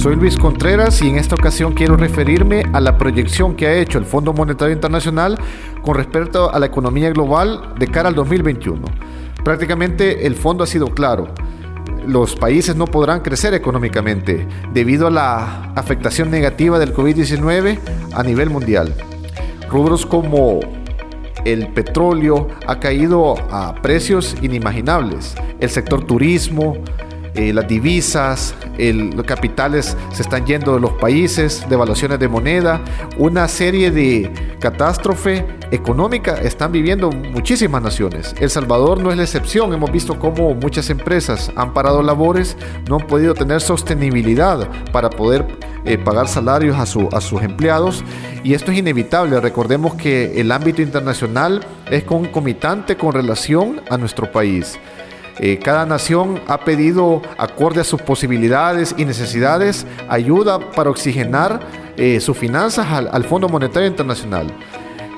Soy Luis Contreras y en esta ocasión quiero referirme a la proyección que ha hecho el Fondo Monetario Internacional con respecto a la economía global de cara al 2021. Prácticamente el fondo ha sido claro. Los países no podrán crecer económicamente debido a la afectación negativa del COVID-19 a nivel mundial. Rubros como el petróleo ha caído a precios inimaginables. El sector turismo, eh, las divisas, los capitales se están yendo de los países, devaluaciones de moneda, una serie de catástrofe económica están viviendo muchísimas naciones. El Salvador no es la excepción, hemos visto cómo muchas empresas han parado labores, no han podido tener sostenibilidad para poder eh, pagar salarios a, su, a sus empleados y esto es inevitable. Recordemos que el ámbito internacional es concomitante con relación a nuestro país. Eh, cada nación ha pedido, acorde a sus posibilidades y necesidades, ayuda para oxigenar eh, sus finanzas al Fondo Monetario Internacional.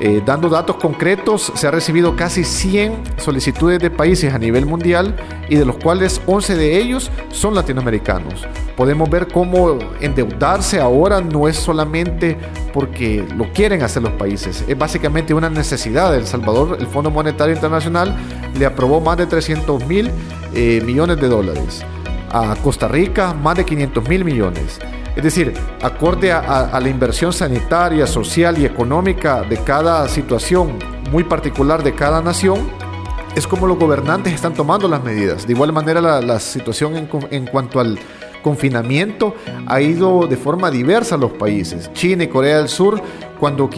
Eh, dando datos concretos, se ha recibido casi 100 solicitudes de países a nivel mundial y de los cuales 11 de ellos son latinoamericanos. Podemos ver cómo endeudarse ahora no es solamente porque lo quieren hacer los países, es básicamente una necesidad. de El Salvador, el Fondo Monetario Internacional, le aprobó más de 300 mil eh, millones de dólares. A Costa Rica, más de 500 mil millones. Es decir, acorde a, la inversión sanitaria, social y económica de cada situación muy particular de cada nación, es como los gobernantes están tomando las medidas. De igual manera, la, situación en, cuanto al confinamiento ha ido de forma diversa a los países. China y Corea del Sur, cuando